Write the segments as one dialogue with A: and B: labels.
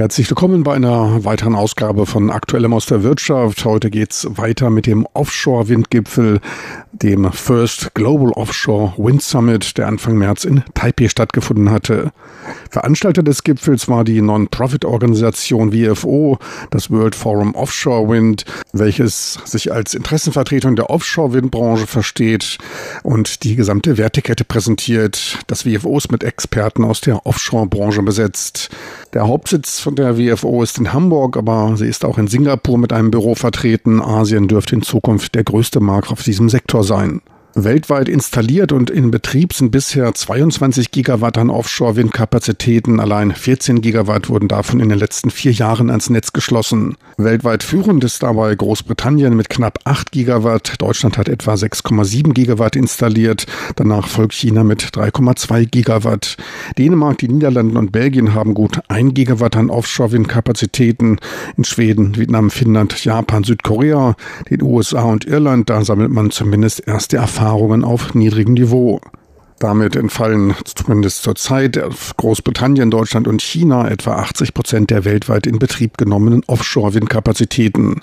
A: Herzlich willkommen bei einer weiteren Ausgabe von Aktuellem aus der Wirtschaft. Heute geht's weiter mit dem Offshore-Windgipfel, dem First Global Offshore Wind Summit, der Anfang März in Taipei stattgefunden hatte. Veranstalter des Gipfels war die Non-Profit-Organisation WFO, das World Forum Offshore Wind, welches sich als Interessenvertretung der Offshore-Windbranche versteht und die gesamte Wertekette präsentiert. Das WFO ist mit Experten aus der Offshore-Branche besetzt. Der Hauptsitz von der WFO ist in Hamburg, aber sie ist auch in Singapur mit einem Büro vertreten. Asien dürfte in Zukunft der größte Markt auf diesem Sektor sein. Weltweit installiert und in Betrieb sind bisher 22 Gigawatt an Offshore-Windkapazitäten. Allein 14 Gigawatt wurden davon in den letzten vier Jahren ans Netz geschlossen. Weltweit führend ist dabei Großbritannien mit knapp 8 Gigawatt. Deutschland hat etwa 6,7 Gigawatt installiert. Danach folgt China mit 3,2 Gigawatt. Dänemark, die Niederlande und Belgien haben gut 1 Gigawatt an Offshore-Windkapazitäten. In Schweden, Vietnam, Finnland, Japan, Südkorea, den USA und Irland, da sammelt man zumindest erste Erfahrungen Erfahrungen auf niedrigem Niveau. Damit entfallen zumindest zurzeit Großbritannien, Deutschland und China etwa 80 Prozent der weltweit in Betrieb genommenen Offshore-Windkapazitäten.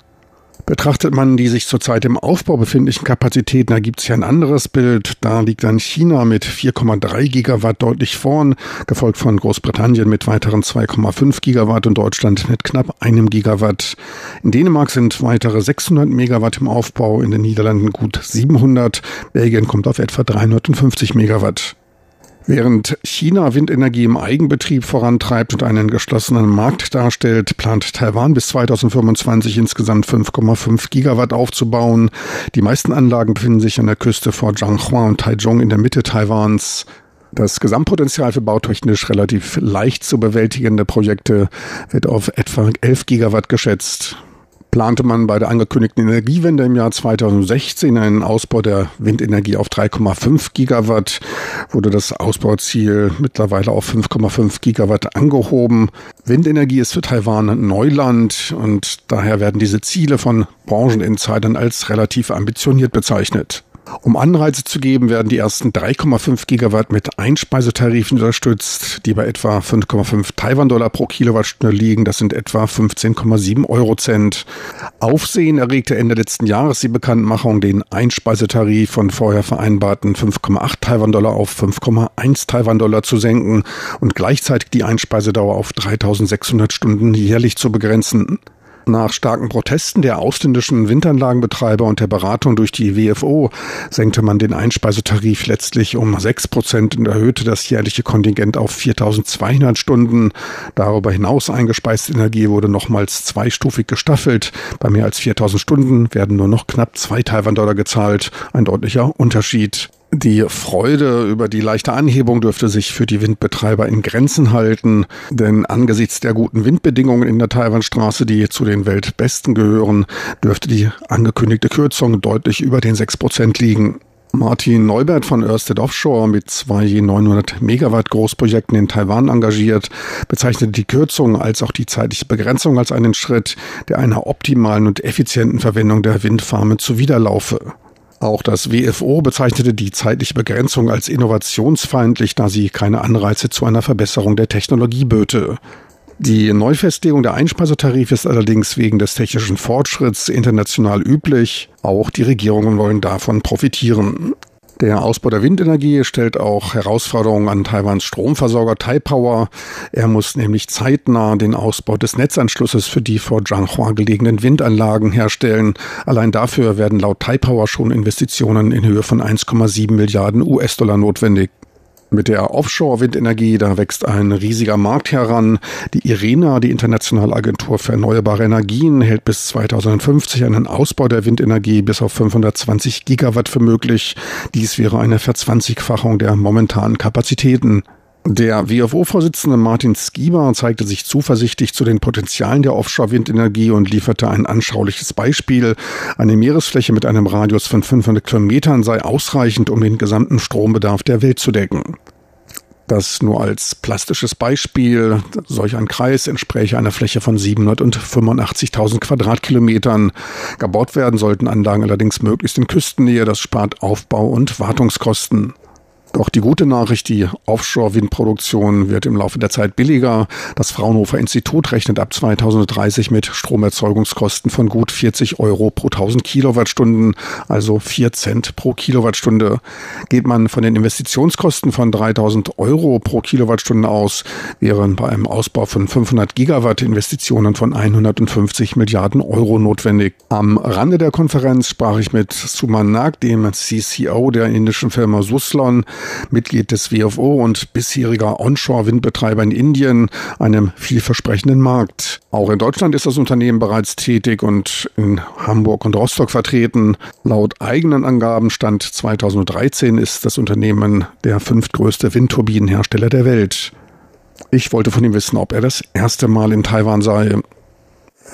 A: Betrachtet man die sich zurzeit im Aufbau befindlichen Kapazitäten, ergibt sich ein anderes Bild. Da liegt dann China mit 4,3 Gigawatt deutlich vorn, gefolgt von Großbritannien mit weiteren 2,5 Gigawatt und Deutschland mit knapp einem Gigawatt. In Dänemark sind weitere 600 Megawatt im Aufbau, in den Niederlanden gut 700, Belgien kommt auf etwa 350 Megawatt. Während China Windenergie im Eigenbetrieb vorantreibt und einen geschlossenen Markt darstellt, plant Taiwan bis 2025 insgesamt 5,5 Gigawatt aufzubauen. Die meisten Anlagen befinden sich an der Küste vor Zhanghua und Taichung in der Mitte Taiwans. Das Gesamtpotenzial für bautechnisch relativ leicht zu bewältigende Projekte wird auf etwa 11 Gigawatt geschätzt plante man bei der angekündigten Energiewende im Jahr 2016 einen Ausbau der Windenergie auf 3,5 Gigawatt, wurde das Ausbauziel mittlerweile auf 5,5 Gigawatt angehoben. Windenergie ist für Taiwan Neuland und daher werden diese Ziele von Brancheninsidern als relativ ambitioniert bezeichnet. Um Anreize zu geben, werden die ersten 3,5 Gigawatt mit Einspeisetarifen unterstützt, die bei etwa 5,5 Taiwan-Dollar pro Kilowattstunde liegen. Das sind etwa 15,7 Eurocent. Aufsehen erregte Ende letzten Jahres die Bekanntmachung, den Einspeisetarif von vorher vereinbarten 5,8 Taiwan-Dollar auf 5,1 Taiwan-Dollar zu senken und gleichzeitig die Einspeisedauer auf 3600 Stunden jährlich zu begrenzen. Nach starken Protesten der ausländischen Windanlagenbetreiber und der Beratung durch die WFO senkte man den Einspeisetarif letztlich um 6 Prozent und erhöhte das jährliche Kontingent auf 4200 Stunden. Darüber hinaus eingespeiste Energie wurde nochmals zweistufig gestaffelt. Bei mehr als 4000 Stunden werden nur noch knapp zwei Taiwan-Dollar gezahlt. Ein deutlicher Unterschied. Die Freude über die leichte Anhebung dürfte sich für die Windbetreiber in Grenzen halten, denn angesichts der guten Windbedingungen in der Taiwanstraße, die zu den Weltbesten gehören, dürfte die angekündigte Kürzung deutlich über den 6 Prozent liegen. Martin Neubert von Ørsted Offshore mit zwei je 900 Megawatt Großprojekten in Taiwan engagiert, bezeichnete die Kürzung als auch die zeitliche Begrenzung als einen Schritt, der einer optimalen und effizienten Verwendung der Windfarmen zuwiderlaufe. Auch das WFO bezeichnete die zeitliche Begrenzung als innovationsfeindlich, da sie keine Anreize zu einer Verbesserung der Technologie böte. Die Neufestlegung der Einspeisetarife ist allerdings wegen des technischen Fortschritts international üblich. Auch die Regierungen wollen davon profitieren. Der Ausbau der Windenergie stellt auch Herausforderungen an Taiwans Stromversorger Taipower. Er muss nämlich zeitnah den Ausbau des Netzanschlusses für die vor Zhanghua gelegenen Windanlagen herstellen. Allein dafür werden laut Taipower schon Investitionen in Höhe von 1,7 Milliarden US-Dollar notwendig. Mit der Offshore-Windenergie, da wächst ein riesiger Markt heran. Die IRENA, die Internationale Agentur für Erneuerbare Energien, hält bis 2050 einen Ausbau der Windenergie bis auf 520 Gigawatt für möglich. Dies wäre eine Verzwanzigfachung der momentanen Kapazitäten. Der WFO-Vorsitzende Martin Skieber zeigte sich zuversichtlich zu den Potenzialen der Offshore-Windenergie und lieferte ein anschauliches Beispiel. Eine Meeresfläche mit einem Radius von 500 Kilometern sei ausreichend, um den gesamten Strombedarf der Welt zu decken. Das nur als plastisches Beispiel. Solch ein Kreis entspräche einer Fläche von 785.000 Quadratkilometern. Gebaut werden sollten Anlagen allerdings möglichst in Küstennähe. Das spart Aufbau- und Wartungskosten. Doch die gute Nachricht, die Offshore-Windproduktion wird im Laufe der Zeit billiger. Das Fraunhofer Institut rechnet ab 2030 mit Stromerzeugungskosten von gut 40 Euro pro 1000 Kilowattstunden, also 4 Cent pro Kilowattstunde. Geht man von den Investitionskosten von 3000 Euro pro Kilowattstunde aus, wären bei einem Ausbau von 500 Gigawatt Investitionen von 150 Milliarden Euro notwendig. Am Rande der Konferenz sprach ich mit Suman Nag, dem CCO der indischen Firma Suslon, Mitglied des WFO und bisheriger Onshore-Windbetreiber in Indien, einem vielversprechenden Markt. Auch in Deutschland ist das Unternehmen bereits tätig und in Hamburg und Rostock vertreten. Laut eigenen Angaben Stand 2013 ist das Unternehmen der fünftgrößte Windturbinenhersteller der Welt. Ich wollte von ihm wissen, ob er das erste Mal in Taiwan sei.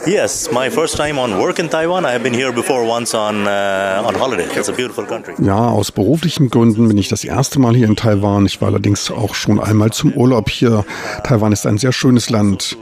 B: Yes, my first time on work in Taiwan. I have been here before once on uh, on holiday. It's a beautiful country.
A: Ja, aus beruflichen Gründen bin ich das erste Mal hier in Taiwan. Ich war allerdings auch schon einmal zum Urlaub hier. Taiwan ist ein sehr schönes Land.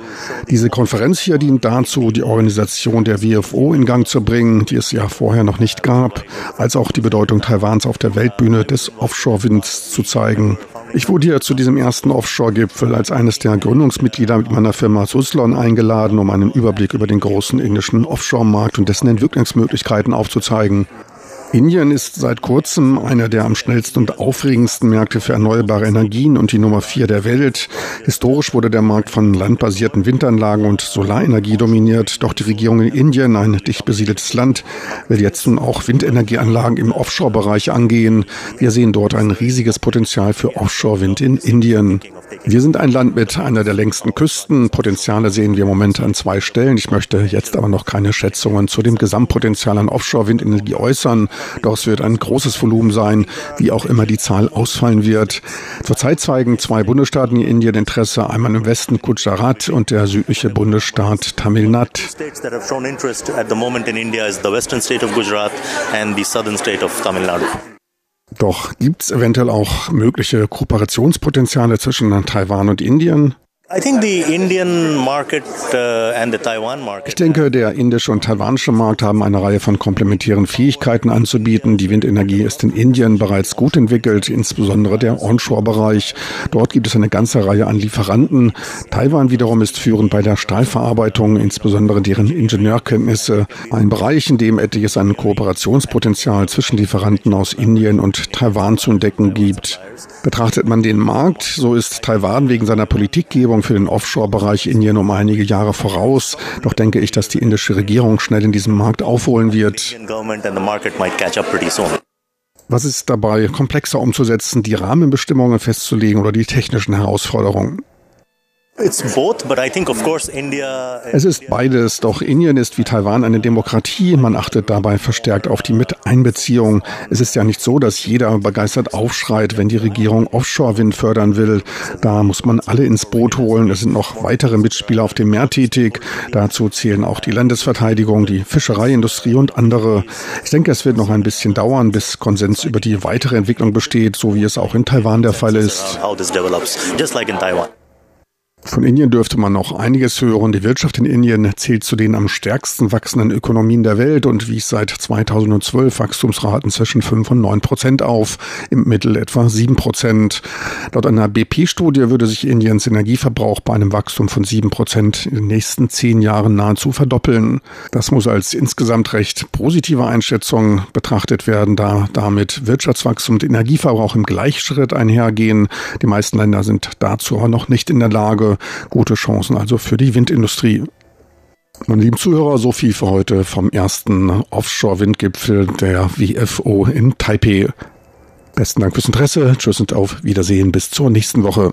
A: Diese Konferenz hier dient dazu, die Organisation der WFO in Gang zu bringen, die es ja vorher noch nicht gab, als auch die Bedeutung Taiwans auf der Weltbühne des Offshore-Winds zu zeigen. Ich wurde hier zu diesem ersten Offshore-Gipfel als eines der Gründungsmitglieder mit meiner Firma Suslon eingeladen, um einen Überblick über den großen indischen Offshore-Markt und dessen Entwicklungsmöglichkeiten aufzuzeigen. Indien ist seit kurzem einer der am schnellsten und aufregendsten Märkte für erneuerbare Energien und die Nummer vier der Welt. Historisch wurde der Markt von landbasierten Windanlagen und Solarenergie dominiert. Doch die Regierung in Indien, ein dicht besiedeltes Land, will jetzt nun auch Windenergieanlagen im Offshore-Bereich angehen. Wir sehen dort ein riesiges Potenzial für Offshore-Wind in Indien. Wir sind ein Land mit einer der längsten Küsten. Potenziale sehen wir im Moment an zwei Stellen. Ich möchte jetzt aber noch keine Schätzungen zu dem Gesamtpotenzial an Offshore-Windenergie äußern. Doch es wird ein großes Volumen sein, wie auch immer die Zahl ausfallen wird. Zurzeit zeigen zwei Bundesstaaten in Indien Interesse, einmal im Westen Gujarat und der südliche Bundesstaat Tamil Nadu. Doch gibt es eventuell auch mögliche Kooperationspotenziale zwischen Taiwan und Indien?
B: Uh,
A: ich denke, der indische und taiwanische Markt haben eine Reihe von komplementären Fähigkeiten anzubieten. Die Windenergie ist in Indien bereits gut entwickelt, insbesondere der Onshore-Bereich. Dort gibt es eine ganze Reihe an Lieferanten. Taiwan wiederum ist führend bei der Stahlverarbeitung, insbesondere deren Ingenieurkenntnisse. Ein Bereich, in dem etliches an Kooperationspotenzial zwischen Lieferanten aus Indien und Taiwan zu entdecken gibt. Betrachtet man den Markt, so ist Taiwan wegen seiner Politikgebung für den Offshore-Bereich Indien um einige Jahre voraus. Doch denke ich, dass die indische Regierung schnell in diesem Markt aufholen wird. Was ist dabei komplexer umzusetzen, die Rahmenbestimmungen festzulegen oder die technischen Herausforderungen?
B: Es
A: ist beides, doch Indien ist wie Taiwan eine Demokratie. Man achtet dabei verstärkt auf die Miteinbeziehung. Es ist ja nicht so, dass jeder begeistert aufschreit, wenn die Regierung Offshore-Wind fördern will. Da muss man alle ins Boot holen. Es sind noch weitere Mitspieler auf dem Meer tätig. Dazu zählen auch die Landesverteidigung, die Fischereiindustrie und andere. Ich denke, es wird noch ein bisschen dauern, bis Konsens über die weitere Entwicklung besteht, so wie es auch in Taiwan der Fall ist. Von Indien dürfte man noch einiges hören. Die Wirtschaft in Indien zählt zu den am stärksten wachsenden Ökonomien der Welt und wies seit 2012 Wachstumsraten zwischen 5 und 9 Prozent auf, im Mittel etwa 7 Prozent. Laut einer BP-Studie würde sich Indiens Energieverbrauch bei einem Wachstum von 7 Prozent in den nächsten zehn Jahren nahezu verdoppeln. Das muss als insgesamt recht positive Einschätzung betrachtet werden, da damit Wirtschaftswachstum und Energieverbrauch im Gleichschritt einhergehen. Die meisten Länder sind dazu aber noch nicht in der Lage, gute Chancen also für die Windindustrie. Meine lieben Zuhörer, so viel für heute vom ersten Offshore-Windgipfel der WFO in Taipei. Besten Dank fürs Interesse. Tschüss und auf Wiedersehen bis zur nächsten Woche.